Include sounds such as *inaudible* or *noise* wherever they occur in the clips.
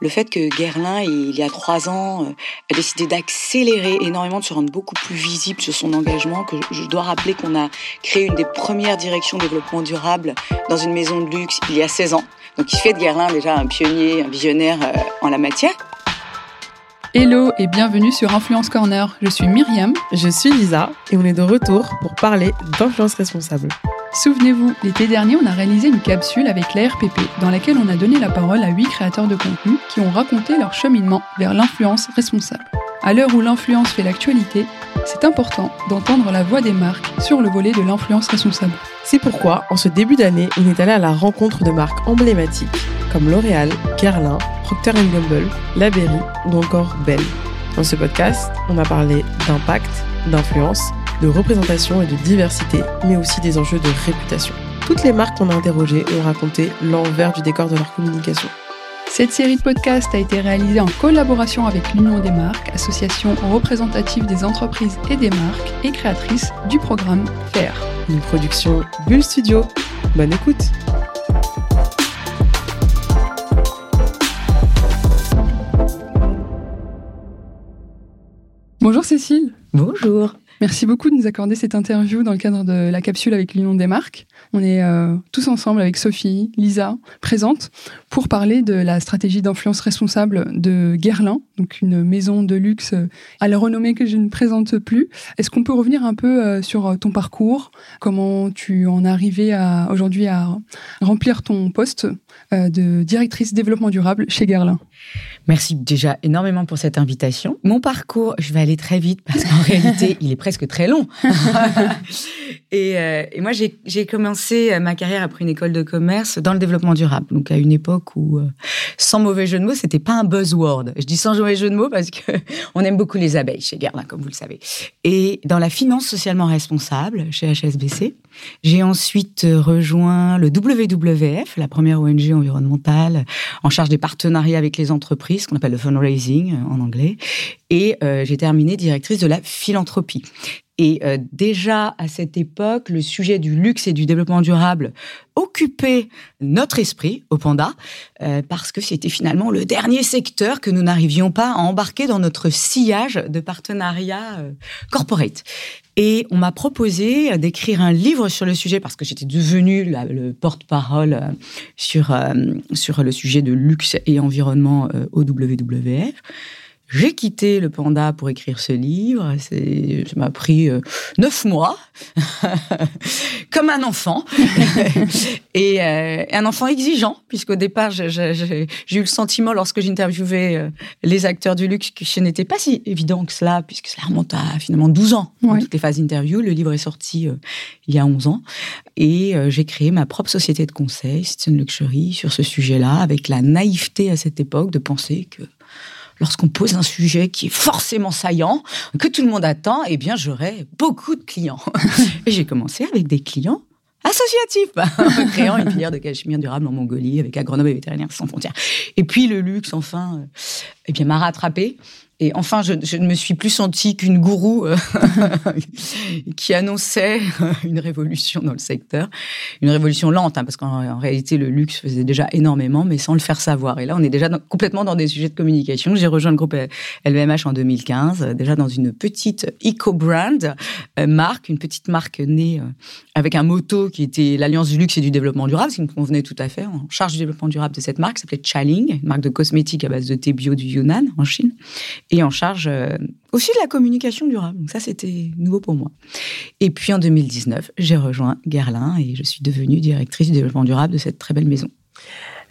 le fait que Guerlain, il y a trois ans, euh, a décidé d'accélérer énormément, de se rendre beaucoup plus visible sur son engagement, que je dois rappeler qu'on a créé une des premières directions développement durable dans une maison de luxe il y a 16 ans. Donc il fait de Guerlain déjà un pionnier, un visionnaire euh, en la matière. Hello et bienvenue sur Influence Corner. Je suis Myriam. Je suis Lisa et on est de retour pour parler d'influence responsable. Souvenez-vous, l'été dernier, on a réalisé une capsule avec la RPP dans laquelle on a donné la parole à huit créateurs de contenu qui ont raconté leur cheminement vers l'influence responsable. À l'heure où l'influence fait l'actualité, c'est important d'entendre la voix des marques sur le volet de l'influence responsable. C'est pourquoi, en ce début d'année, on est allé à la rencontre de marques emblématiques comme L'Oréal, Guerlain, Procter Gamble, La ou encore Belle. Dans ce podcast, on a parlé d'impact, d'influence, de représentation et de diversité, mais aussi des enjeux de réputation. Toutes les marques qu'on a interrogées ont raconté l'envers du décor de leur communication. Cette série de podcasts a été réalisée en collaboration avec l'Union des marques, association représentative des entreprises et des marques et créatrice du programme FAIR. Une production Bull Studio. Bonne écoute Bonjour Cécile. Bonjour. Merci beaucoup de nous accorder cette interview dans le cadre de la capsule avec l'Union des marques. On est euh, tous ensemble avec Sophie, Lisa, présente, pour parler de la stratégie d'influence responsable de Guerlain, donc une maison de luxe à la renommée que je ne présente plus. Est-ce qu'on peut revenir un peu euh, sur ton parcours, comment tu en es arrivé aujourd'hui à remplir ton poste euh, de directrice développement durable chez Guerlain? Merci déjà énormément pour cette invitation. Mon parcours, je vais aller très vite parce qu'en *laughs* réalité, il est presque très long. *laughs* Euh, et, moi, j'ai commencé ma carrière après une école de commerce dans le développement durable. Donc, à une époque où, euh, sans mauvais jeu de mots, c'était pas un buzzword. Je dis sans mauvais jeu de mots parce que *laughs* on aime beaucoup les abeilles chez Guerlain, comme vous le savez. Et dans la finance socialement responsable chez HSBC, j'ai ensuite rejoint le WWF, la première ONG environnementale en charge des partenariats avec les entreprises, qu'on appelle le fundraising en anglais. Et euh, j'ai terminé directrice de la philanthropie. Et euh, déjà à cette époque, le sujet du luxe et du développement durable occupait notre esprit au Panda, euh, parce que c'était finalement le dernier secteur que nous n'arrivions pas à embarquer dans notre sillage de partenariat euh, corporate. Et on m'a proposé d'écrire un livre sur le sujet parce que j'étais devenue le porte-parole sur, sur le sujet de luxe et environnement au WWF. J'ai quitté le panda pour écrire ce livre. C'est, ça m'a pris euh, neuf mois, *laughs* comme un enfant, *laughs* et euh, un enfant exigeant, puisqu'au départ, j'ai eu le sentiment, lorsque j'interviewais euh, les acteurs du luxe, que ce n'était pas si évident que cela, puisque cela remonte à finalement 12 ans, toutes les phases d'interview. Le livre est sorti il y a 11 ans, et j'ai créé ma propre société de conseil, Citizen Luxury, sur ce sujet-là, avec la naïveté à cette époque de penser que lorsqu'on pose un sujet qui est forcément saillant, que tout le monde attend, eh bien, j'aurai beaucoup de clients. *laughs* et j'ai commencé avec des clients associatifs, *laughs* en créant une filière de cachemire durable en Mongolie avec Agronomes et Vétérinaires sans frontières. Et puis le luxe, enfin, euh, eh bien, m'a rattrapé. Et enfin, je, ne me suis plus sentie qu'une gourou euh, *laughs* qui annonçait *laughs* une révolution dans le secteur. Une révolution lente, hein, parce qu'en réalité, le luxe faisait déjà énormément, mais sans le faire savoir. Et là, on est déjà complètement dans des sujets de communication. J'ai rejoint le groupe LVMH en 2015, euh, déjà dans une petite eco-brand euh, marque, une petite marque née avec un motto qui était l'alliance du luxe et du développement durable, ce qui me convenait tout à fait. En charge du développement durable de cette marque, s'appelait Chaling, une marque de cosmétiques à base de thé bio du Yunnan, en Chine et en charge euh, aussi de la communication durable. Donc ça, c'était nouveau pour moi. Et puis en 2019, j'ai rejoint Guerlain et je suis devenue directrice du développement durable de cette très belle maison.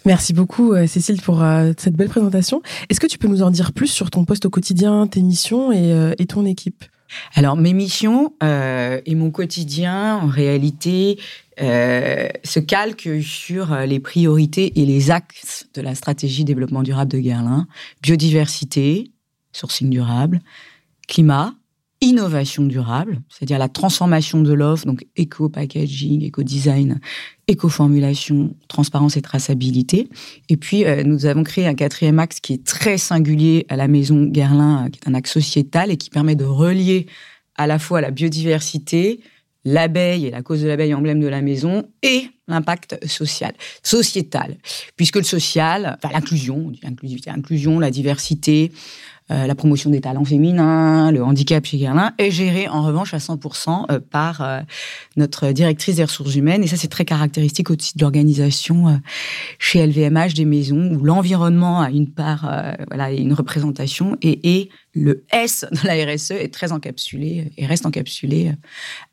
Merci beaucoup euh, Cécile pour euh, cette belle présentation. Est-ce que tu peux nous en dire plus sur ton poste au quotidien, tes missions et, et ton équipe? Alors mes missions et mon quotidien, en réalité, se calquent sur les priorités et les axes de la stratégie développement durable de Guerlain. Biodiversité, sourcing durable, climat, innovation durable, c'est-à-dire la transformation de l'offre, donc éco-packaging, éco-design, éco-formulation, transparence et traçabilité. Et puis, euh, nous avons créé un quatrième axe qui est très singulier à la maison Guerlain, qui est un axe sociétal et qui permet de relier à la fois la biodiversité, l'abeille et la cause de l'abeille emblème de la maison et l'impact social, sociétal, puisque le social, enfin l'inclusion, l'inclusivité, l'inclusion, la diversité, euh, la promotion des talents féminins, le handicap chez Guerlain, est géré en revanche à 100% euh, par euh, notre directrice des ressources humaines. Et ça, c'est très caractéristique aussi de l'organisation chez LVMH des maisons où l'environnement a une part, voilà, une représentation et, et le S de la RSE est très encapsulé et reste encapsulé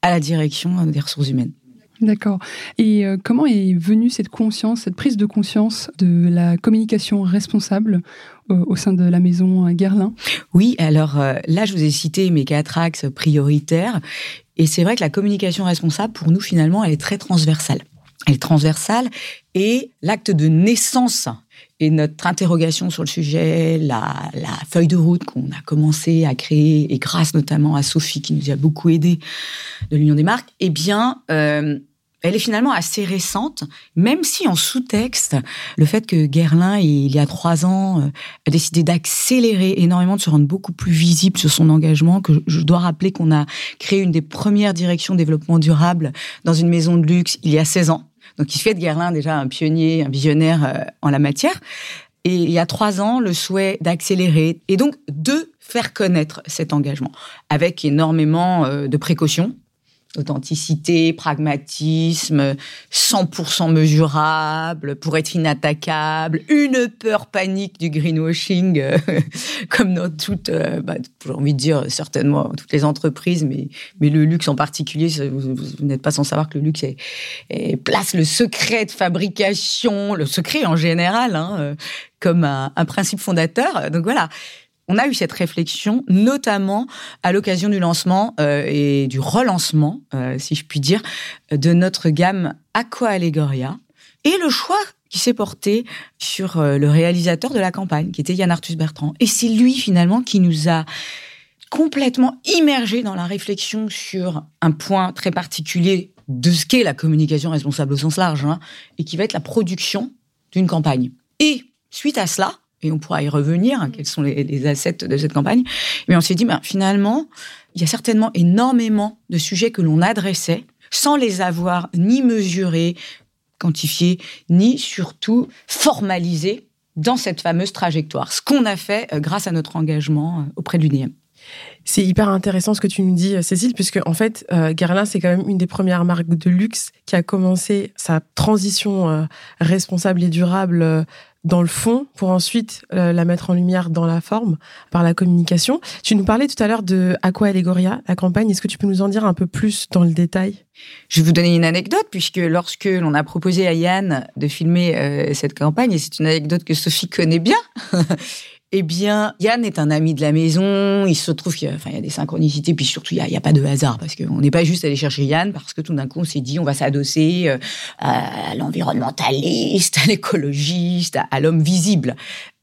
à la direction des ressources humaines. D'accord. Et comment est venue cette conscience, cette prise de conscience de la communication responsable au sein de la maison Guerlain Oui, alors euh, là, je vous ai cité mes quatre axes prioritaires. Et c'est vrai que la communication responsable, pour nous, finalement, elle est très transversale. Elle est transversale et l'acte de naissance et notre interrogation sur le sujet, la, feuille de route qu'on a commencé à créer, et grâce notamment à Sophie qui nous a beaucoup aidé de l'Union des marques, eh bien, euh, elle est finalement assez récente, même si en sous-texte, le fait que Guerlain, il y a trois ans, euh, a décidé d'accélérer énormément, de se rendre beaucoup plus visible sur son engagement, que je dois rappeler qu'on a créé une des premières directions développement durable dans une maison de luxe il y a 16 ans. Donc il fait de Guerlain déjà un pionnier, un visionnaire euh, en la matière. Et il y a trois ans, le souhait d'accélérer et donc de faire connaître cet engagement avec énormément euh, de précautions authenticité, pragmatisme, 100% mesurable, pour être inattaquable, une peur panique du greenwashing, euh, *laughs* comme dans toutes, euh, bah, j'ai envie de dire certainement toutes les entreprises, mais, le luxe en particulier, vous, n'êtes pas sans savoir que le luxe place le secret de fabrication, le secret en général, hein, euh, comme un, un principe fondateur. Donc voilà, on a eu cette réflexion, notamment à l'occasion du lancement euh, et du relancement, euh, si je puis dire, de notre gamme Aqua Allegoria. Et le choix qui s'est porté sur euh, le réalisateur de la campagne, qui était Yann Arthus Bertrand. Et c'est lui, finalement, qui nous a complètement immergés dans la réflexion sur un point très particulier de ce qu'est la communication responsable au sens large, hein, et qui va être la production d'une campagne. Et suite à cela, et on pourra y revenir, hein, quels sont les, assets de cette campagne. Mais on s'est dit, ben, finalement, il y a certainement énormément de sujets que l'on adressait sans les avoir ni mesurés, quantifiés, ni surtout formalisés dans cette fameuse trajectoire. Ce qu'on a fait euh, grâce à notre engagement euh, auprès de l'UNIM. C'est hyper intéressant ce que tu nous dis, euh, Cécile, puisque en fait, euh, c'est quand même une des premières marques de luxe qui a commencé sa transition responsable et durable dans le fond pour ensuite euh, la mettre en lumière dans la forme par la communication. Tu nous parlais tout à l'heure de Aqua Allegoria, la campagne. Est-ce que tu peux nous en dire un peu plus dans le détail? Je vais vous donner une anecdote puisque lorsque l'on a proposé à Yann de filmer euh, cette campagne, et c'est une anecdote que Sophie connaît bien, *laughs* Eh bien, Yann est un ami de la maison. Il se trouve qu'il y, a, des synchronicités, puis surtout, il n'y a, pas de hasard, parce qu'on n'est pas juste allé chercher Yann, parce que tout d'un coup, on s'est dit, on va s'adosser euh, à l'environnementaliste, à l'écologiste, à l'homme visible.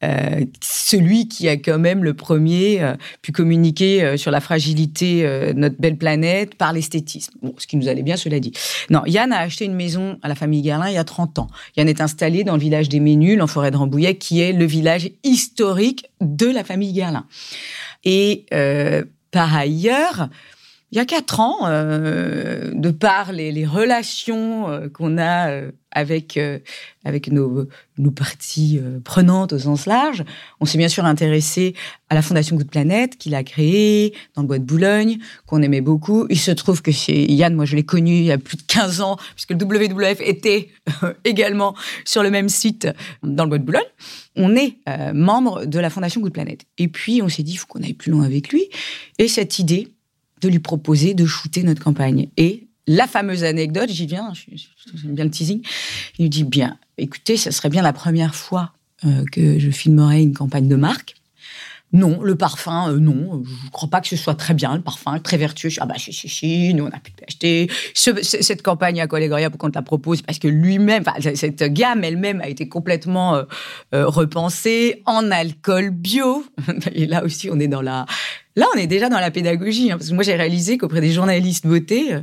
Euh, celui qui a quand même le premier euh, pu communiquer euh, sur la fragilité de notre belle planète par l'esthétisme. Bon, ce qui nous allait bien, cela dit. Non, Yann a acheté une maison à la famille Guerlain il y a 30 ans. Yann est installé dans le village des Ménuls, en forêt de Rambouillet, qui est le village historique de la famille Guerlain. Et par ailleurs, il y a quatre ans, euh, de par les, relations euh, qu'on a euh, avec avec nos, nos parties prenantes au sens large, on s'est bien sûr intéressé à la Fondation Good Planète qu'il a créée dans le bois de Boulogne, qu'on aimait beaucoup. Il se trouve que chez Yann, moi je l'ai connu il y a plus de 15 ans, puisque le WWF était également sur le même site dans le bois de Boulogne. On est membre de la Fondation Good Planète. Et puis on s'est dit, il faut qu'on aille plus loin avec lui. Et cette idée de lui proposer de shooter notre campagne. Et la fameuse anecdote, j'y viens, j'aime bien le teasing, il nous dit bien, écoutez, ce serait bien la première fois euh, que je filmerais une campagne de marque. Non, le parfum, euh, non. Je ne crois pas que ce soit très bien, le parfum, très vertueux. ah bah, si, si, si, nous, on a pu l'acheter. cette campagne à Collegoria, pourquoi on te la propose? Parce que lui-même, cette gamme elle-même a été complètement euh, repensée en alcool bio. *laughs* Et là aussi, on est dans la, Là, on est déjà dans la pédagogie, hein, parce que moi, j'ai réalisé qu'auprès des journalistes beauté, euh,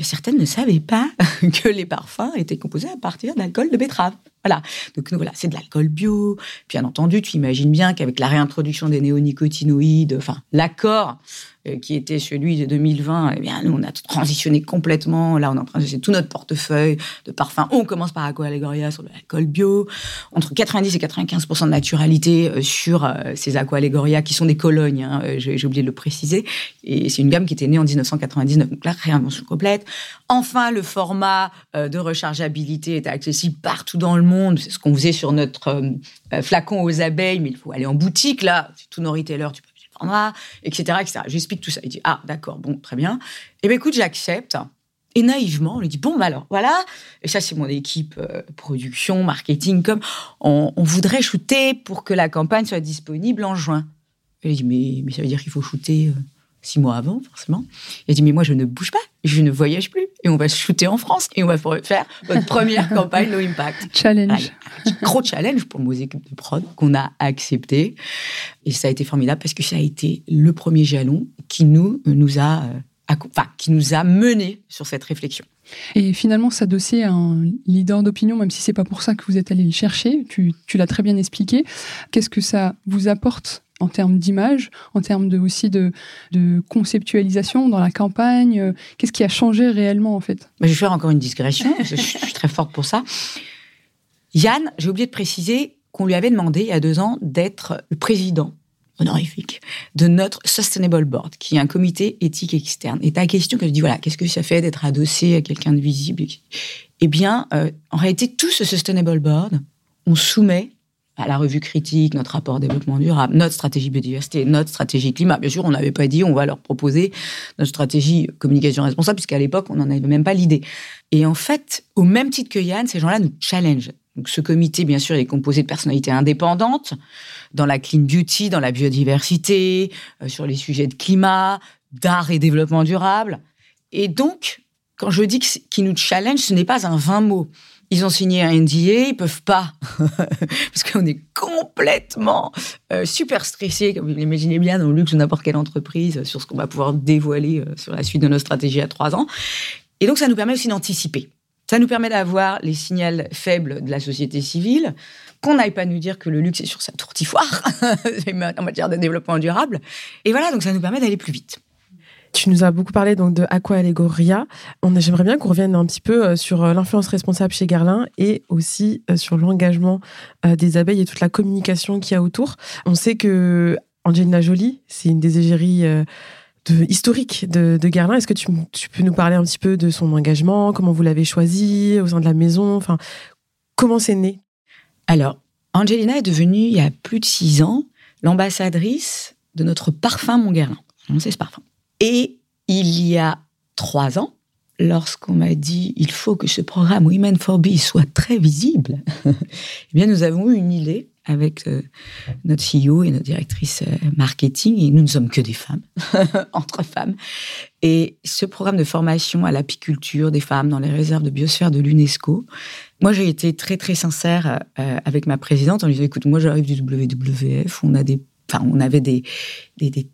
certaines ne savaient pas *laughs* que les parfums étaient composés à partir d'alcool de betterave. Voilà. Donc voilà, c'est de l'alcool bio. Bien entendu, tu imagines bien qu'avec la réintroduction des néonicotinoïdes, enfin l'accord qui était celui de 2020, eh bien, nous, on a transitionné complètement. Là, on est en de tout notre portefeuille de parfums. On commence par Aqua Allegoria sur l'alcool bio. Entre 90 et 95% de naturalité euh, sur euh, ces Aqua Allegoria qui sont des colognes, hein, j'ai oublié de le préciser. Et c'est une gamme qui était née en 1999. Donc là, réinvention complète. Enfin, le format de rechargeabilité est accessible partout dans le monde. C'est ce qu'on faisait sur notre flacon aux abeilles, mais il faut aller en boutique. Là, tout nos retailers, tu etc., etc. J'explique tout ça. Il dit, ah, d'accord, bon, très bien. Eh bien, écoute, j'accepte. Et naïvement, on lui dit, bon, bah alors, voilà. Et ça, c'est mon équipe euh, production, marketing, comme on, voudrait shooter pour que la campagne soit disponible en juin. Il dit, mais, mais ça veut dire qu'il faut shooter euh, six mois avant, forcément. Il dit, mais moi, je ne bouge pas, je ne voyage plus. Et on va shooter en France et on va faire notre première *laughs* campagne No Impact. Challenge. gros challenge pour nos équipes de prod qu'on a accepté. Et ça a été formidable parce que ça a été le premier jalon qui nous, nous a, euh, enfin, qui nous a mené sur cette réflexion. Et finalement, s'adosser à un leader d'opinion, même si c'est pas pour ça que vous êtes allé le chercher, tu, tu l'as très bien expliqué. Qu'est-ce que ça vous apporte en termes d'image, en termes de, aussi de, conceptualisation dans la campagne euh, Qu'est-ce qui a changé réellement en fait? Je vais faire encore une digression, je suis très forte pour ça. Yann, j'ai oublié de préciser qu'on lui avait demandé il y a deux ans d'être le président honorifique de notre Sustainable Board, qui est un comité éthique externe. Et ta question, que je dis, voilà, qu'est-ce que ça fait d'être adossé à quelqu'un de visible? Eh bien, euh, en réalité, tout ce Sustainable Board, on soumet à la revue critique, notre rapport développement durable, notre stratégie biodiversité, notre stratégie climat. Bien sûr, on n'avait pas dit on va leur proposer notre stratégie communication responsable, puisqu'à l'époque, on n'en avait même pas l'idée. Et en fait, au même titre que Yann, ces gens-là nous challenge. Donc, ce comité, bien sûr, est composé de personnalités indépendantes dans la clean beauty, dans la biodiversité, euh, sur les sujets de climat, d'art et développement durable. Et donc, quand je dis qu'ils nous challenge, ce n'est pas un vain mot. Ils ont signé un NDA, ils peuvent pas, *laughs* parce qu'on est complètement euh, super stressé, comme vous l'imaginez bien, dans le luxe de n'importe quelle entreprise, sur ce qu'on va pouvoir dévoiler euh, sur la suite de nos stratégies à trois ans. Et donc, ça nous permet aussi d'anticiper. Ça nous permet d'avoir les signaux faibles de la société civile, qu'on n'aille pas nous dire que le luxe est sur sa tourtifoire *laughs* en matière de développement durable. Et voilà, donc ça nous permet d'aller plus vite. Tu nous as beaucoup parlé donc de Aqua Allegoria. J'aimerais bien qu'on revienne un petit peu euh, sur euh, l'influence responsable chez Guerlain et aussi euh, sur l'engagement des abeilles et toute la communication qu'il y a autour. On sait que Angelina Jolie, c'est une des égéries de, historiques de, de Guerlain. Est-ce que tu, peux nous parler un petit peu de son engagement, comment vous l'avez choisi au sein de la maison, enfin comment c'est né? Alors, Angelina est devenue il y a plus de six ans l'ambassadrice de notre parfum Montguerlain. C'est ce parfum. Et il y a trois ans, lorsqu'on m'a dit il faut que ce programme Women for Bees soit très visible, *laughs* eh bien nous avons eu une idée avec euh, notre CEO et notre directrice euh, marketing, et nous ne sommes que des femmes, *laughs* entre femmes. Et ce programme de formation à l'apiculture des femmes dans les réserves de biosphère de l'UNESCO, moi j'ai été très très sincère euh, avec ma présidente en lui disant écoute, moi j'arrive du WWF, on a des Enfin, on avait des,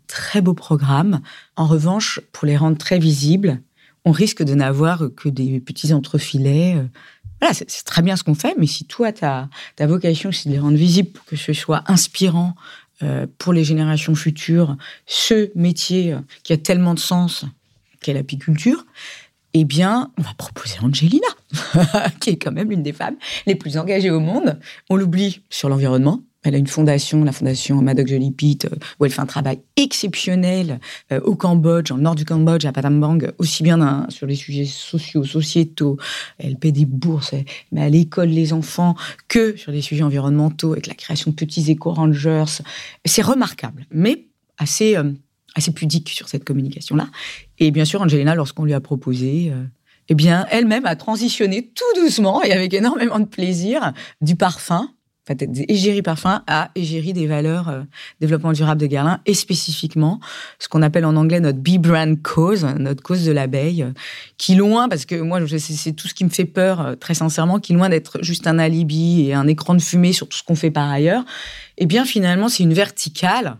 très beaux programmes. En revanche, pour les rendre très visibles, on risque de n'avoir que des petits entrefilets. Voilà, c'est très bien ce qu'on fait, mais si toi, ta, ta vocation, c'est de les rendre visibles pour que ce soit inspirant euh, pour les générations futures, ce métier qui a tellement de sens qu'est l'apiculture, eh bien, on va proposer Angelina, *laughs* qui est quand même l'une des femmes les plus engagées au monde. On l'oublie sur l'environnement, elle a une fondation, la fondation Madok Jolie euh, où elle fait un travail exceptionnel euh, au Cambodge, en nord du Cambodge, à Patambang, aussi bien sur les sujets sociaux, sociétaux. Elle paie des bourses, elle met à l'école les enfants, que sur les sujets environnementaux, avec la création de petits éco-rangers. C'est remarquable, mais assez, euh, assez pudique sur cette communication-là. Et bien sûr, Angelina, lorsqu'on lui a proposé... eh bien, elle-même a transitionné tout doucement et avec énormément de plaisir du parfum fait, égérie parfum à égérie des valeurs euh, développement durable de Guerlain et spécifiquement ce qu'on appelle en anglais notre bee brand cause, notre cause de l'abeille, euh, qui loin, parce que moi c'est tout ce qui me fait peur euh, très sincèrement, qui loin d'être juste un alibi et un écran de fumée sur tout ce qu'on fait par ailleurs, eh bien finalement c'est une verticale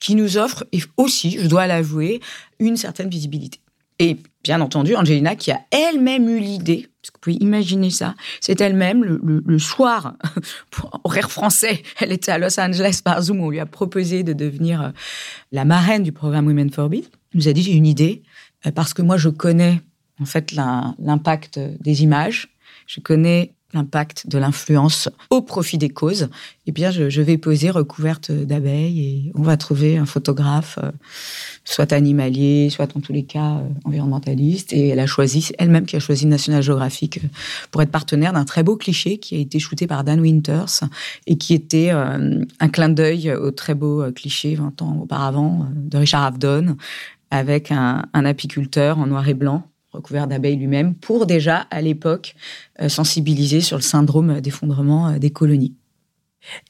qui nous offre et aussi, je dois l'avouer, une certaine visibilité. Et bien entendu, Angelina qui a elle-même eu l'idée Vous pouvez imaginer ça. C'est elle-même, le, soir, *laughs* pour horaire français, *laughs* elle était à Los Angeles par Zoom, on lui a proposé de devenir euh, la marraine du programme Women for Business. Elle nous a dit, j'ai une idée, euh, parce que moi, je connais en fait l'impact des images, je connais l'impact de l'influence au profit des causes, eh bien, je, vais poser recouverte d'abeilles et on va trouver un photographe, euh, soit animalier, soit en tous les cas euh, environnementaliste. Et elle a choisi, elle-même qui a choisi National Geographic euh, pour être partenaire d'un très beau cliché qui a été shooté par Dan Winters et qui était un clin d'œil au très beau cliché 20 ans auparavant de Richard Avedon avec un apiculteur en noir et blanc recouvert d'abeilles lui-même, pour déjà, à l'époque, euh, sensibiliser sur le syndrome d'effondrement euh, des colonies.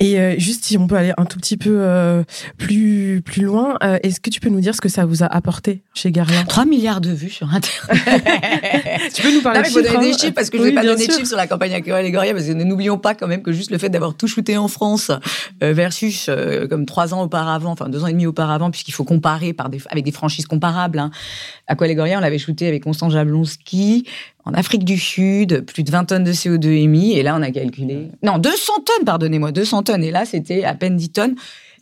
Et euh, juste si on peut aller un tout petit peu euh, plus plus loin, euh, est-ce que tu peux nous dire ce que ça vous a apporté chez Garlin 3 milliards de vues sur Internet. *laughs* tu peux nous parler de chiffres des hein chiffres parce que je vais pas donner de chiffres sur la campagne Aquarelle parce que n'oublions pas quand même que juste le fait d'avoir tout shooté en France versus comme trois ans auparavant, enfin deux ans et demi auparavant, puisqu'il faut comparer par des, avec des franchises comparables. Hein. Aqualégoria, on l'avait shooté avec Constance Jablonski, en Afrique du Sud, plus de 20 tonnes de CO2 émis. Et là, on a calculé. Non, 200 tonnes, pardonnez-moi, 200 tonnes. Et là, c'était à peine 10 tonnes.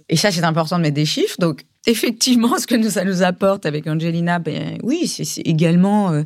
Et ça, c'est important de mettre des chiffres. Donc, *laughs* effectivement, ce que ça nous apporte avec Angelina, ben oui, c'est également euh,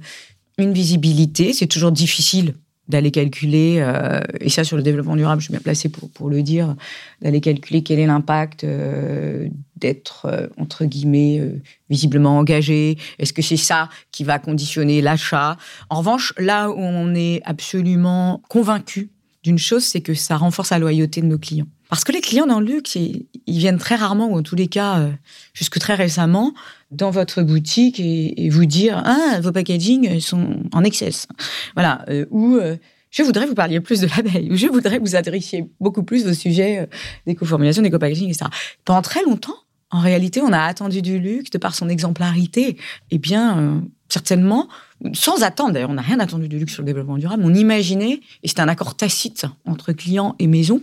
une visibilité. C'est toujours difficile d'aller calculer, euh, et ça sur le développement durable, je suis bien placée pour, pour le dire, d'aller calculer quel est l'impact euh, d'être, euh, entre guillemets, visiblement engagé. Est-ce que c'est ça qui va conditionner l'achat? En revanche, là où on est absolument convaincu d'une chose, c'est que ça renforce la loyauté de nos clients. Parce que les clients dans le luxe, ils, viennent très rarement, ou en tous les cas, jusque très récemment, dans votre boutique et, vous dire ah vos packaging sont en excès voilà euh, ou euh, je voudrais vous parliez plus de l'abeille ou je voudrais vous adressiez beaucoup plus au sujet euh, d'éco-formulation d'éco-packaging etc pendant très longtemps en réalité on a attendu du luxe de par son exemplarité. Eh bien certainement sans attendre d'ailleurs on n'a rien attendu du luxe sur le développement durable on imaginait et c'est un accord tacite entre clients et maisons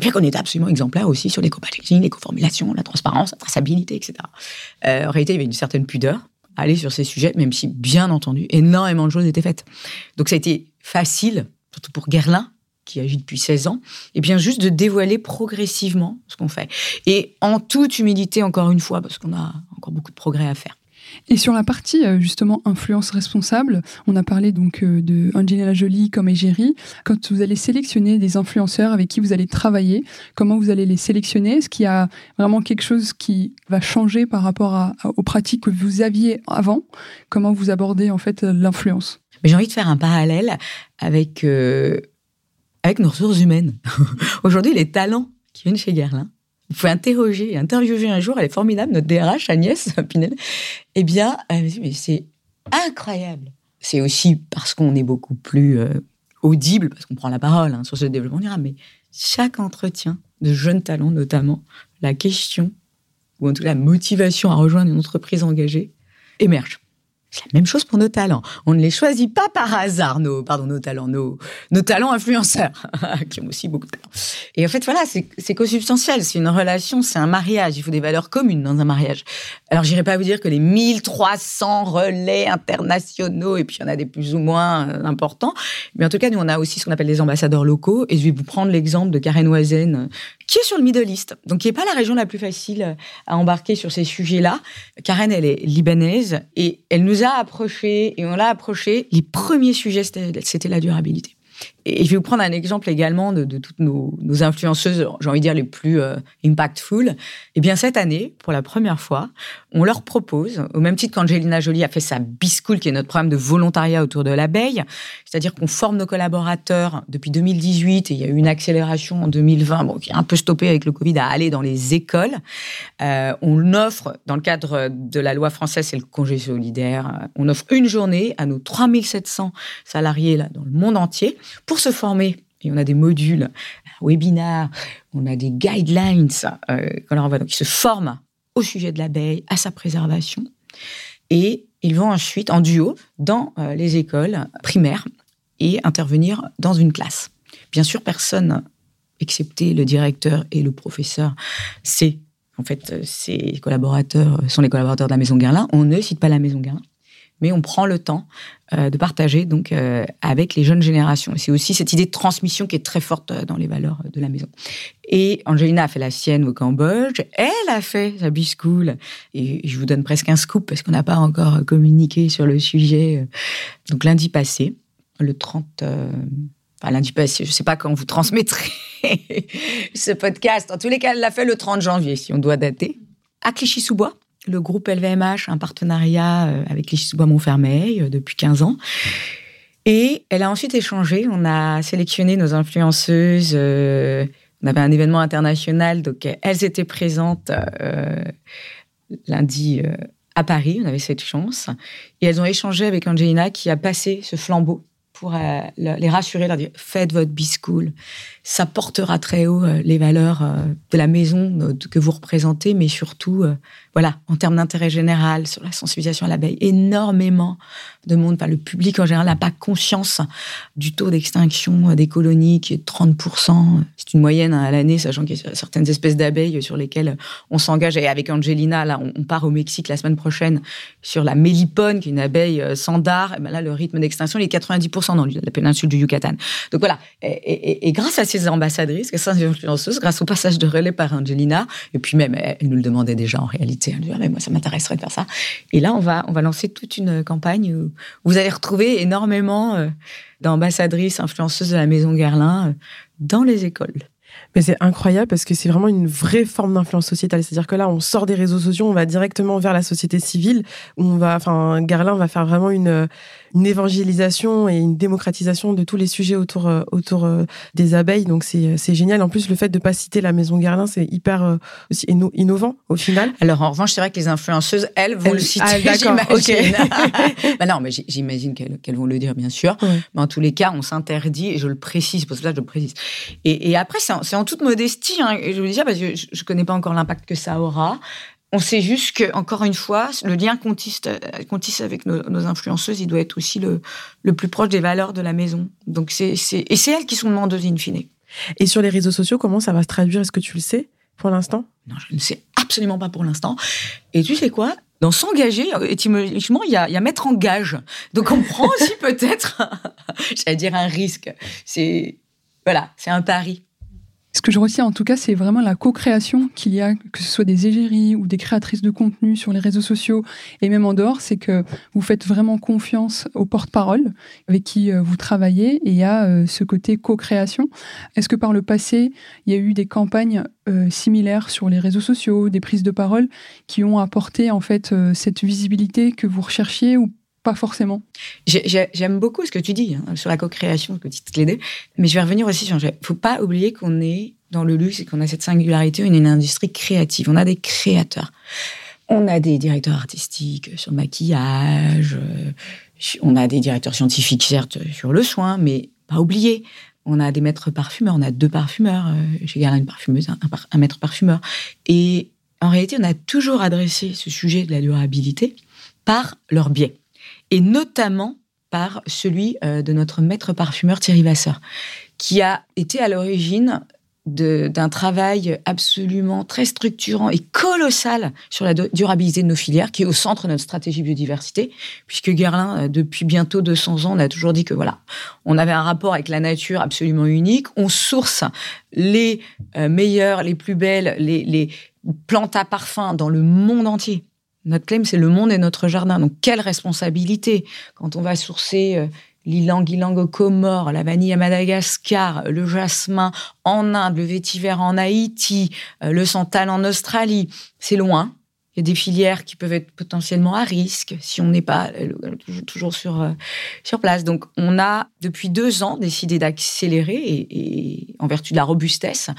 et puis qu'on est absolument exemplaire aussi sur l'éco-packaging, l'éco-formulation, la transparence, la traçabilité, etc. Euh, en réalité, il y avait une certaine pudeur à aller sur ces sujets, même si, bien entendu, énormément de choses étaient faites. Donc ça a été facile, surtout pour Guerlain, qui agit depuis 16 ans, et bien juste de dévoiler progressivement ce qu'on fait. Et en toute humilité, encore une fois, parce qu'on a encore beaucoup de progrès à faire. Et sur la partie euh, justement influence responsable, on a parlé donc euh, de Angelina Jolie comme égérie. Quand vous allez sélectionner des influenceurs avec qui vous allez travailler, comment vous allez les sélectionner? Est-ce qu'il y a vraiment quelque chose qui va changer par rapport aux pratiques que vous aviez avant? Comment vous abordez en fait l'influence? J'ai envie de faire un parallèle avec euh, avec nos ressources humaines. *laughs* Aujourd'hui, les talents qui viennent chez Guerlain, vous pouvez interroger, interviewer un jour, elle est formidable, notre DRH, Agnès *laughs* Pinel. Eh bien, elle me dit, mais c'est incroyable. C'est aussi parce qu'on est beaucoup plus euh, audible, parce qu'on prend la parole hein, sur ce développement durable, mais chaque entretien de jeunes talents, notamment, la question, ou en tout cas la motivation à rejoindre une entreprise engagée, émerge. C'est la même chose pour nos talents. On ne les choisit pas par hasard, nos, pardon, nos talents, nos, nos talents influenceurs, *laughs* qui ont aussi beaucoup de talents. Et en fait, voilà, c'est co-substantiel. C'est une relation, c'est un mariage. Il faut des valeurs communes dans un mariage. Alors, j'irai pas vous dire que les 1300 relais internationaux, et puis il y en a des plus ou moins euh, importants, mais en tout cas, nous, on a aussi ce qu'on appelle des ambassadeurs locaux. Et je vais vous prendre l'exemple de Karen Oisen, qui est sur le Middle East, donc qui n'est pas la région la plus facile à embarquer sur ces sujets-là. Karen, elle est libanaise et elle nous a approchés et on l'a approché. Les premiers sujets, c'était la durabilité. Et je vais vous prendre un exemple également de, toutes nos, influenceuses, j'ai envie de dire les plus euh, impactful. Eh bien, cette année, pour la première fois, on leur propose, au même titre qu'Angelina Jolie a fait sa Biscool, qui est notre programme de volontariat autour de l'abeille, c'est-à-dire qu'on forme nos collaborateurs depuis 2018 et il y a eu une accélération en 2020, bon, qui est un peu stoppée avec le Covid, à aller dans les écoles. Euh, on offre, dans le cadre de la loi française, c'est le congé solidaire, on offre une journée à nos 3700 salariés là, dans le monde entier pour se former, et on a des modules, webinaires, on a des guidelines euh, qu'on leur envoie. Donc, ils se forment au sujet de l'abeille, à sa préservation. Et ils vont ensuite, en duo, dans euh, les écoles primaires et intervenir dans une classe. Bien sûr, personne, excepté le directeur et le professeur, sait. En fait, ces collaborateurs sont les collaborateurs de la Maison Guerlain. On ne cite pas la Maison Guerlain. Mais on prend le temps de partager donc avec les jeunes générations. C'est aussi cette idée de transmission qui est très forte dans les valeurs de la maison. Et Angelina a fait la sienne au Cambodge. Elle a fait sa B-School. Et je vous donne presque un scoop parce qu'on n'a pas encore communiqué sur le sujet. Donc lundi passé, le 30 enfin, lundi passé, je ne sais pas quand vous transmettrez *laughs* ce podcast. En tous les cas, elle l'a fait le 30 janvier, si on doit dater, à Clichy-sous-Bois. Le groupe LVMH, un partenariat euh, avec Clichy-sous-Bois-Montfermeil euh, depuis 15 ans. Et elle a ensuite échangé. On a sélectionné nos influenceuses. Euh, on avait un événement international, donc elles étaient présentes lundi à Paris. On avait cette chance. Et elles ont échangé avec Angelina qui a passé ce flambeau pour les rassurer, leur dire faites votre B-School. Ça portera très haut les valeurs de la maison que vous représentez, mais surtout, voilà, en termes d'intérêt général, sur la sensibilisation à l'abeille. Énormément de monde, enfin, le public en général n'a pas conscience du taux d'extinction des colonies qui est de 30%. C'est une moyenne hein, à l'année, sachant qu'il y a certaines espèces d'abeilles sur lesquelles on s'engage. Et avec Angelina, là, on, part au Mexique la semaine prochaine sur la mélipone, qui est une abeille sans dard. Ben là, le rythme d'extinction, il est 90% dans la péninsule du Yucatan. Donc voilà. Et, grâce à ces ambassadrices, ces influenceuses, grâce au passage de relais par Angelina, et puis même, elle nous le demandait déjà en réalité. Moi, ça m'intéresserait de faire ça. Et là, on va, lancer toute une campagne où vous allez retrouver énormément euh, d'ambassadrices, influenceuses de la Maison Guerlain euh, dans les écoles. Mais c'est incroyable parce que c'est vraiment une vraie forme d'influence sociétale. C'est-à-dire que là, on sort des réseaux sociaux, on va directement vers la société civile, où on va, enfin, Garlin va faire vraiment une, une évangélisation et une démocratisation de tous les sujets autour, euh, autour euh, des abeilles. Donc c'est, c'est génial. En plus, le fait de pas citer la maison Garlin, c'est hyper euh, aussi innovant au final. Alors en revanche, c'est vrai que les influenceuses, elles vont le citer. Ah, d'accord. Okay. *laughs* bah non, mais j'imagine qu'elles, vont le dire, bien sûr. Mais en tous les cas, on s'interdit, et je le précise, pour cela je le précise. Et, et après, c'est c'est en toute modestie, hein, je vous le dis parce que je ne connais pas encore l'impact que ça aura. On sait juste que, encore une fois, le lien qu'on tisse, avec nos, influenceuses, il doit être aussi le, le plus proche des valeurs de la maison. Donc c'est, et c'est elles qui sont demandeuses in fine. Et sur les réseaux sociaux, comment ça va se traduire? Est-ce que tu le sais pour l'instant? Non, je ne sais absolument pas pour l'instant. Et tu sais quoi? Dans s'engager, étymologiquement, il y a, il y a mettre en gage. Donc on prend aussi *laughs* peut-être, *laughs* j'allais dire un risque. C'est voilà, c'est un pari. Ce que je retiens en tout cas, c'est vraiment la co-création qu'il y a, que ce soit des égéries ou des créatrices de contenu sur les réseaux sociaux et même en dehors, c'est que vous faites vraiment confiance aux porte-parole avec qui euh, vous travaillez et il y a euh, ce côté co-création. Est-ce que par le passé, il y a eu des campagnes euh, similaires sur les réseaux sociaux, des prises de parole qui ont apporté en fait cette visibilité que vous recherchiez ou pas forcément. J'aime beaucoup ce que tu dis hein, sur la co-création, que tu l'aider, mais je vais revenir aussi sur. Il faut pas oublier qu'on est dans le luxe et qu'on a cette singularité, est une industrie créative. On a des créateurs. On a des directeurs artistiques sur le maquillage, euh, on a des directeurs scientifiques, certes, sur le soin, mais pas oublier. On a des maîtres parfumeurs, on a deux parfumeurs. Euh, j'ai gardé une parfumeuse, un, un maître parfumeur. Et en réalité, on a toujours adressé ce sujet de la durabilité par leur biais et notamment par celui euh, de notre maître parfumeur Thierry Vasseur, qui a été à l'origine d'un travail absolument très structurant et colossal sur la durabilité de nos filières, qui est au centre de notre stratégie biodiversité, puisque Guerlain, euh, depuis bientôt 200 ans, on a toujours dit que voilà, on avait un rapport avec la nature absolument unique, on source les euh, meilleures, les plus belles, les, les plantes à parfum dans le monde entier. Notre claim, c'est le monde est notre jardin. Donc, quelle responsabilité quand on va sourcer euh, l'ilang-ilang au Comores, la vanille à Madagascar, le jasmin en Inde, le vétiver en Haïti, euh, le santal en Australie. C'est loin. Il y a des filières qui peuvent être potentiellement à risque si on n'est pas euh, toujours sur, sur place. Donc, on a, depuis deux ans, décidé d'accélérer et, en vertu de la robustesse.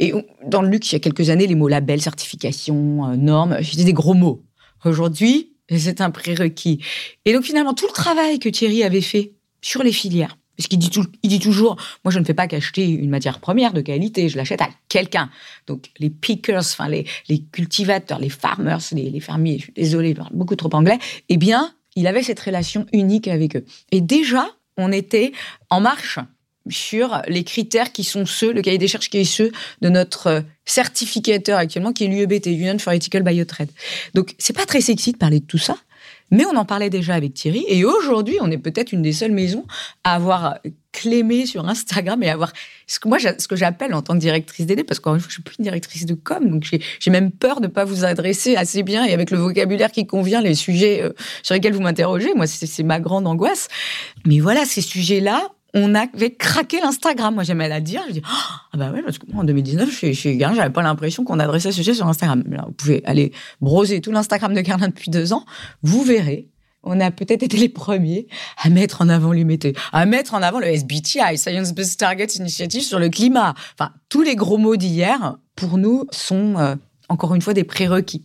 Et dans le luxe, il y a quelques années, les mots label, certification, normes, c'était des gros mots. Aujourd'hui, c'est un prérequis. Et donc finalement, tout le travail que Thierry avait fait sur les filières, parce qu'il dit, toujours, moi je ne fais pas qu'acheter une matière première de qualité, je l'achète à quelqu'un. Donc les pickers, enfin les, les cultivateurs, les farmers, les, les fermiers, je suis désolée, je parle beaucoup trop anglais, eh bien, il avait cette relation unique avec eux. Et déjà, on était en marche sur les critères qui sont ceux, le cahier des charges qui est ceux de notre euh, certificateur actuellement, qui est l'UEBT, Union for Ethical Biotrade. Donc, c'est pas très sexy de parler de tout ça, Mais on en parlait déjà avec Thierry. Et aujourd'hui, on est peut-être une des seules maisons à avoir clémé sur Instagram et avoir ce que moi ce que j'appelle en tant que directrice d'idées parce qu'en je suis plus une directrice de com donc j'ai même peur de pas vous adresser assez bien et avec le vocabulaire qui convient les sujets euh, sur lesquels vous m'interrogez moi c'est ma grande angoisse mais voilà ces sujets là on avait craqué l'Instagram. Moi, j'aimais la dire. Je dis, ah bah ouais, parce que moi, en 2019, chez, chez j'avais pas l'impression qu'on adressait ce sujet sur Instagram. vous pouvez aller broser tout l'Instagram de Garlin depuis deux ans. Vous verrez. On a peut-être été les premiers à mettre en avant l'humanité, à mettre en avant le SBTI, Science Based Targets Initiative sur le climat. Enfin, tous les gros mots d'hier, pour nous, sont euh, encore une fois des prérequis.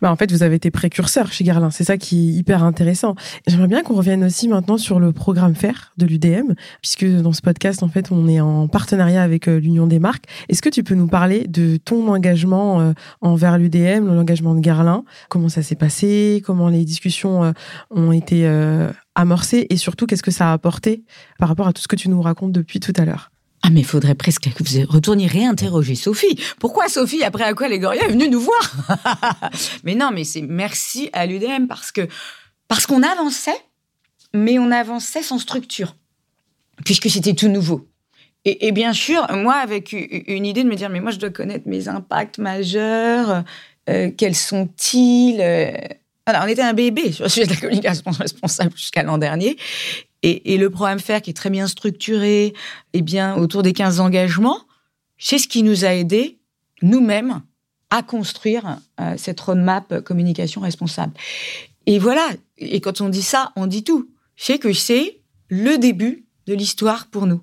Bah, en fait, vous avez été précurseur chez Garlin. C'est ça qui est hyper intéressant. J'aimerais bien qu'on revienne aussi maintenant sur le programme FAIR de l'UDM, puisque dans ce podcast, en fait, on est en partenariat avec euh, l'Union des marques. Est-ce que tu peux nous parler de ton engagement euh, envers l'UDM, l'engagement de Garlin? Comment ça s'est passé? Comment les discussions euh, ont été amorcées? Et surtout, qu'est-ce que ça a apporté par rapport à tout ce que tu nous racontes depuis tout à l'heure? Ah, mais il faudrait presque que vous retourniez réinterroger Sophie. Pourquoi Sophie, après à quoi Légoria est venue nous voir *laughs* Mais non, mais c'est merci à l'UDM parce que parce qu'on avançait, mais on avançait sans structure, puisque c'était tout nouveau. Et, bien sûr, moi, avec une idée de me dire, mais moi, je dois connaître mes impacts majeurs, euh, quels sont-ils euh, on était un bébé sur le sujet de la communication *laughs* responsable jusqu'à l'an dernier. Et, le programme FAIR, qui est très bien structuré, eh bien, autour des 15 engagements, c'est ce qui nous a aidés, nous-mêmes, à construire euh, cette roadmap communication responsable. Et voilà, et quand on dit ça, on dit tout. C'est que c'est le début de l'histoire pour nous.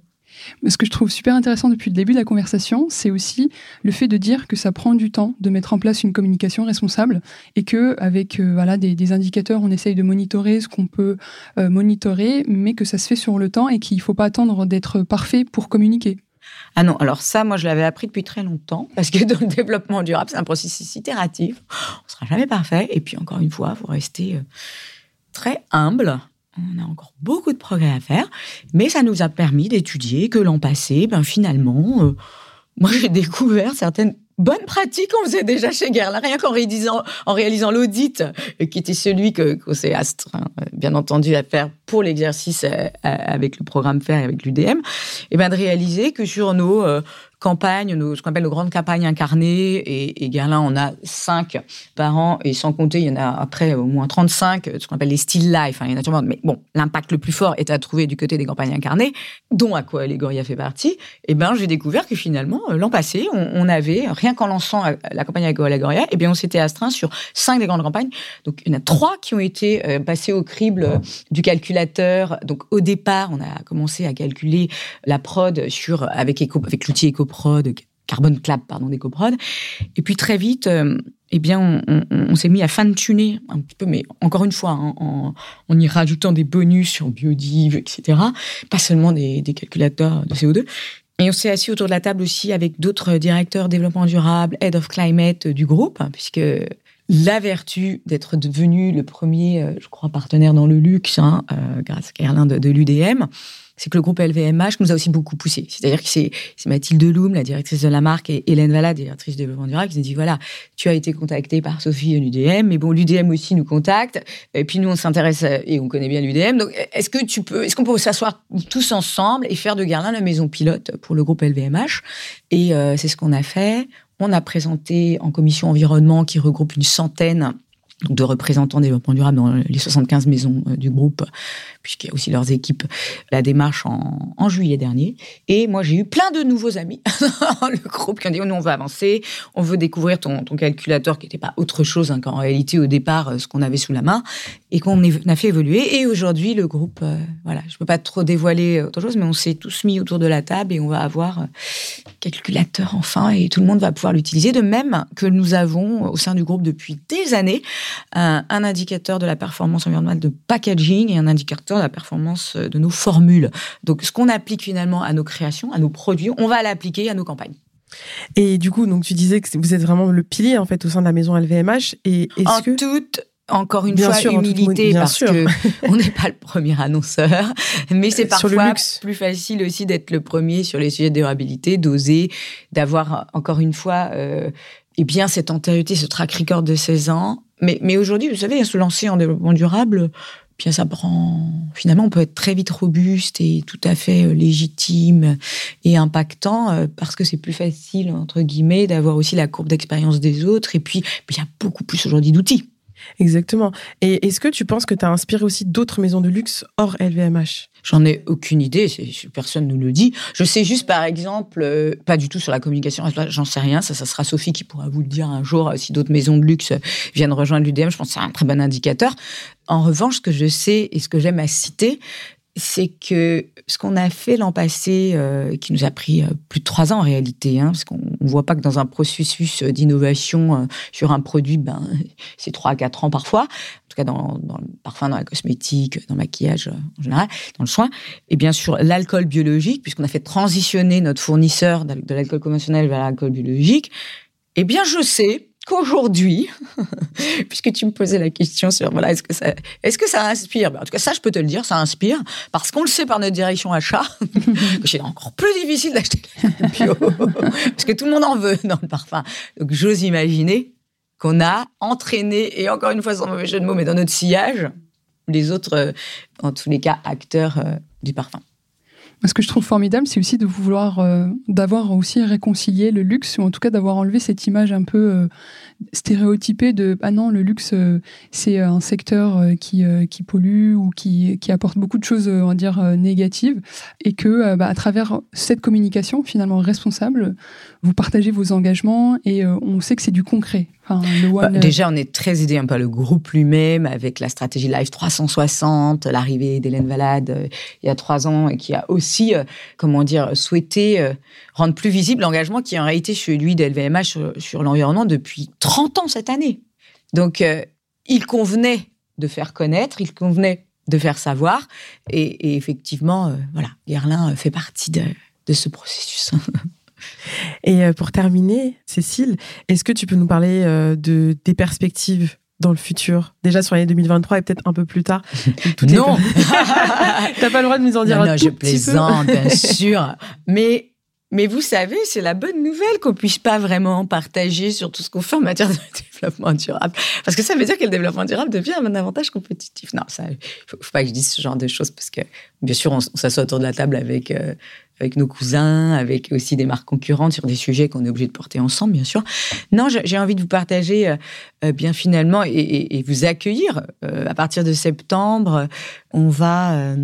Ce que je trouve super intéressant depuis le début de la conversation, c'est aussi le fait de dire que ça prend du temps de mettre en place une communication responsable et que avec euh, voilà des, indicateurs, on essaye de monitorer ce qu'on peut euh, monitorer, mais que ça se fait sur le temps et qu'il faut pas attendre d'être parfait pour communiquer. Ah non, alors ça, moi, je l'avais appris depuis très longtemps, *laughs* parce que dans le développement durable, c'est un processus itératif. On ne sera jamais parfait. Et puis, encore une fois, faut rester euh, très humble on a encore beaucoup de progrès à faire, mais ça nous a permis d'étudier que l'an passé, ben finalement, euh, moi j'ai découvert certaines bonnes pratiques qu'on faisait déjà chez Guerlain, rien qu'en réalisant, l'audit, euh, qui était celui que qu'on s'est astreint, euh, bien entendu, à faire pour l'exercice avec le programme FAIR et avec l'UDM, et ben de réaliser que sur nos campagnes, ce qu'on appelle nos grandes campagnes incarnées. Et, et en a cinq par an, et sans compter, il y en a après au moins 35, ce qu'on appelle les still life. Hein, il mais bon, l'impact le plus fort est à trouver du côté des campagnes incarnées, dont à quoi fait partie. Et ben, j'ai découvert que finalement, euh, l'an passé, on, avait, rien qu'en lançant euh, la campagne Allegoria, et bien, on s'était astreint sur cinq des grandes campagnes. Donc, il y en a trois qui ont été euh, passées au crible du calculateur. Donc, au départ, on a commencé à calculer la prod sur, avec, avec l'outil Eco Carbon Club, pardon, d'EcoProd. Et puis très vite, euh, eh bien, on, s'est mis à fin-tuner un petit peu, mais encore une fois, hein, en, y rajoutant des bonus sur biodiv, etc. Pas seulement des, calculateurs de CO2. Et on s'est assis autour de la table aussi avec d'autres directeurs développement durable, Head of Climate du groupe, hein, puisque la vertu d'être devenu le premier, euh, je crois, partenaire dans le luxe, hein, euh, grâce à Erlin de, de l'UDM, c'est que le groupe LVMH nous a aussi beaucoup poussé. C'est-à-dire que c'est Mathilde Loum, la directrice de la marque, et Hélène Valla, directrice de développement durable, qui nous dit voilà, tu as été contactée par Sophie et l'UDM, mais bon, l'UDM aussi nous contacte, et puis nous on s'intéresse et on connaît bien l'UDM. Donc, est-ce que tu peux, est-ce qu'on peut s'asseoir tous ensemble et faire de Garlin la maison pilote pour le groupe LVMH Et euh, c'est ce qu'on a fait. On a présenté en commission environnement qui regroupe une centaine de représentants développement durable dans les 75 maisons euh, du groupe, puisqu'il y a aussi leurs équipes, la démarche en, juillet dernier. Et moi, j'ai eu plein de nouveaux amis *laughs* dans le groupe qui ont dit, on veut avancer, on veut découvrir ton, ton calculateur qui n'était pas autre chose hein, qu'en réalité, au départ, euh, ce qu'on avait sous la main, et qu'on a fait évoluer. Et aujourd'hui, le groupe, euh, voilà, je peux pas trop dévoiler autre chose, mais on s'est tous mis autour de la table et on va avoir calculateur enfin, et tout le monde va pouvoir l'utiliser, de même que nous avons au sein du groupe depuis des années un, indicateur de la performance environnementale de packaging et un indicateur de la performance de nos formules. Donc, ce qu'on applique finalement à nos créations, à nos produits, on va l'appliquer à nos campagnes. Et du coup, donc tu disais que vous êtes vraiment le pilier en fait au sein de la maison LVMH. Et est-ce en toute encore une fois, humilité, parce que *laughs* on n'est pas le premier annonceur, mais c'est parfois plus facile aussi d'être le premier sur les sujets de durabilité, d'oser, d'avoir encore une fois, euh, eh bien cette antériorité, ce track record de 16 ans, Mais, mais aujourd'hui, vous savez, se lancer en développement durable, bien ça prend. Finalement, on peut être très vite robuste et tout à fait euh, légitime et impactant euh, parce que c'est plus facile entre guillemets d'avoir aussi la courbe d'expérience des autres. Et puis, il y a beaucoup plus aujourd'hui d'outils. Exactement. Et est-ce que tu penses que tu as inspiré aussi d'autres maisons de luxe hors LVMH J'en ai aucune idée, personne ne le dit. Je sais juste, par exemple, euh, pas du tout sur la communication, j'en sais rien, ça, ça sera Sophie qui pourra vous le dire un jour euh, si d'autres maisons de luxe viennent rejoindre l'UDM. Je pense que c'est un très bon indicateur. En revanche, ce que je sais et ce que j'aime à citer, c'est que ce qu'on a fait l'an passé, euh, qui nous a pris euh, plus de trois ans en réalité, hein, parce qu'on ne voit pas que dans un processus d'innovation euh, sur un produit, ben, *laughs* c'est trois à quatre ans parfois, en tout cas dans, dans, le parfum, dans la cosmétique, dans le maquillage en général, dans le soin, et bien sûr l'alcool biologique, puisqu'on a fait transitionner notre fournisseur de l'alcool conventionnel vers l'alcool biologique, eh bien je sais qu'aujourd'hui, *laughs* puisque tu me posais la question sur voilà, est-ce que ça, est-ce que ça inspire? Ben, En tout cas, ça, je peux te le dire, ça inspire parce qu'on le sait par notre direction achat *laughs* que c'est encore plus difficile d'acheter bio *laughs* parce que tout le monde en veut dans le parfum. Donc, j'ose imaginer qu'on a entraîné et encore une fois sans mauvais jeu de mots, mais dans notre sillage, les autres, euh, en tous les cas, acteurs euh, du parfum. Ce que je trouve formidable, c'est aussi de vouloir, euh, d'avoir aussi réconcilié le luxe, ou en tout cas d'avoir enlevé cette image un peu euh, stéréotypée de ah non, le luxe euh, c'est un secteur qui, pollue ou qui, qui apporte beaucoup de choses, on va dire, négatives, et que bah, à travers cette communication finalement responsable, vous partagez vos engagements et on sait que c'est du concret. Bah, euh, déjà, on est très aidé un peu le groupe lui-même avec la stratégie Live 360, l'arrivée d'Hélène Valade euh, il y a trois ans et qui a aussi, euh, comment dire, souhaité rendre plus visible l'engagement qui est en réalité celui d'LVMH sur, sur l'environnement depuis 30 ans cette année. Donc, il convenait de faire connaître, il convenait de faire savoir et, effectivement, voilà, Guerlain fait partie de, de ce processus. *laughs* Et euh, pour terminer, Cécile, est-ce que tu peux nous parler euh, de des perspectives dans le futur? Déjà sur l'année 2023 et peut-être un peu plus tard. *laughs* Non. *laughs* T'as pas le droit de nous en dire non, un non, je plaisante, bien *laughs* sûr. Mais mais vous savez, c'est la bonne nouvelle qu'on puisse pas vraiment partager sur tout ce qu'on fait en matière de développement durable. Parce que ça veut dire que le développement durable devient un avantage compétitif. Non, ça, faut, faut pas que je dise ce genre de choses parce que, bien sûr, on, s'assoit autour de la table avec, euh, avec nos cousins, avec aussi des marques concurrentes sur des sujets qu'on est obligé de porter ensemble, bien sûr. Non, j'ai envie de vous partager euh, euh, bien finalement et, vous accueillir. À partir de septembre, on va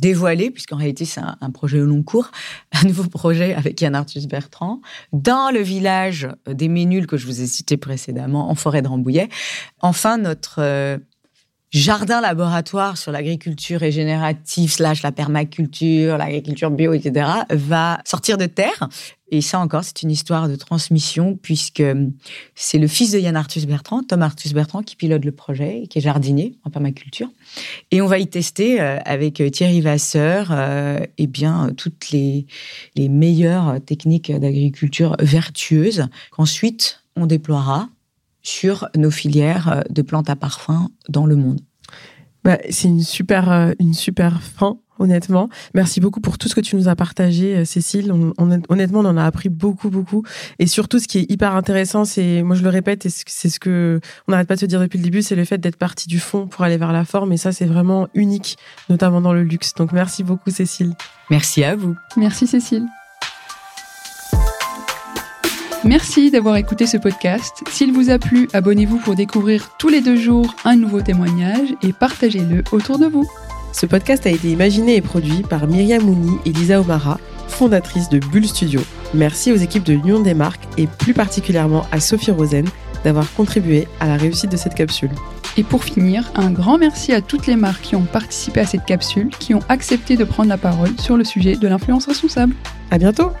dévoiler, puisqu'en réalité c'est un, projet au long cours, *laughs* un nouveau projet avec Yann Arthus Bertrand dans le village des Ménules que je vous ai cité précédemment, en forêt de Rambouillet. Enfin, notre jardin laboratoire sur l'agriculture régénérative slash la permaculture, l'agriculture bio, etc., va sortir de terre. Et ça encore, c'est une histoire de transmission puisque c'est le fils de Yann Arthus Bertrand, Tom Arthus Bertrand, qui pilote le projet, qui est jardinier en permaculture. Et on va y tester euh, avec Thierry Vasseur, euh, eh bien, toutes les, les meilleures techniques d'agriculture vertueuses qu'ensuite on déploiera sur nos filières euh, de plantes à parfum dans le monde. Bah, c'est une super, euh, une super fin, honnêtement. Merci beaucoup pour tout ce que tu nous as partagé, euh, Cécile. honnêtement, on en a appris beaucoup, beaucoup. Et surtout, ce qui est hyper intéressant, c'est, moi je le répète, et c'est ce que on n'arrête pas de se dire depuis le début, c'est le fait d'être parti du fond pour aller vers la forme. Et ça, c'est vraiment unique, notamment dans le luxe. Donc merci beaucoup, Cécile. Merci à vous. Merci, Cécile. Merci d'avoir écouté ce podcast. S'il vous a plu, abonnez-vous pour découvrir tous les deux jours un nouveau témoignage et partagez-le autour de vous. Ce podcast a été imaginé et produit par Myriam Mouni et Lisa Omara, fondatrice de Bull Studio. Merci aux équipes de l'Union des marques et plus particulièrement à Sophie Rosen d'avoir contribué à la réussite de cette capsule. Et pour finir, un grand merci à toutes les marques qui ont participé à cette capsule, qui ont accepté de prendre la parole sur le sujet de l'influence responsable. À bientôt!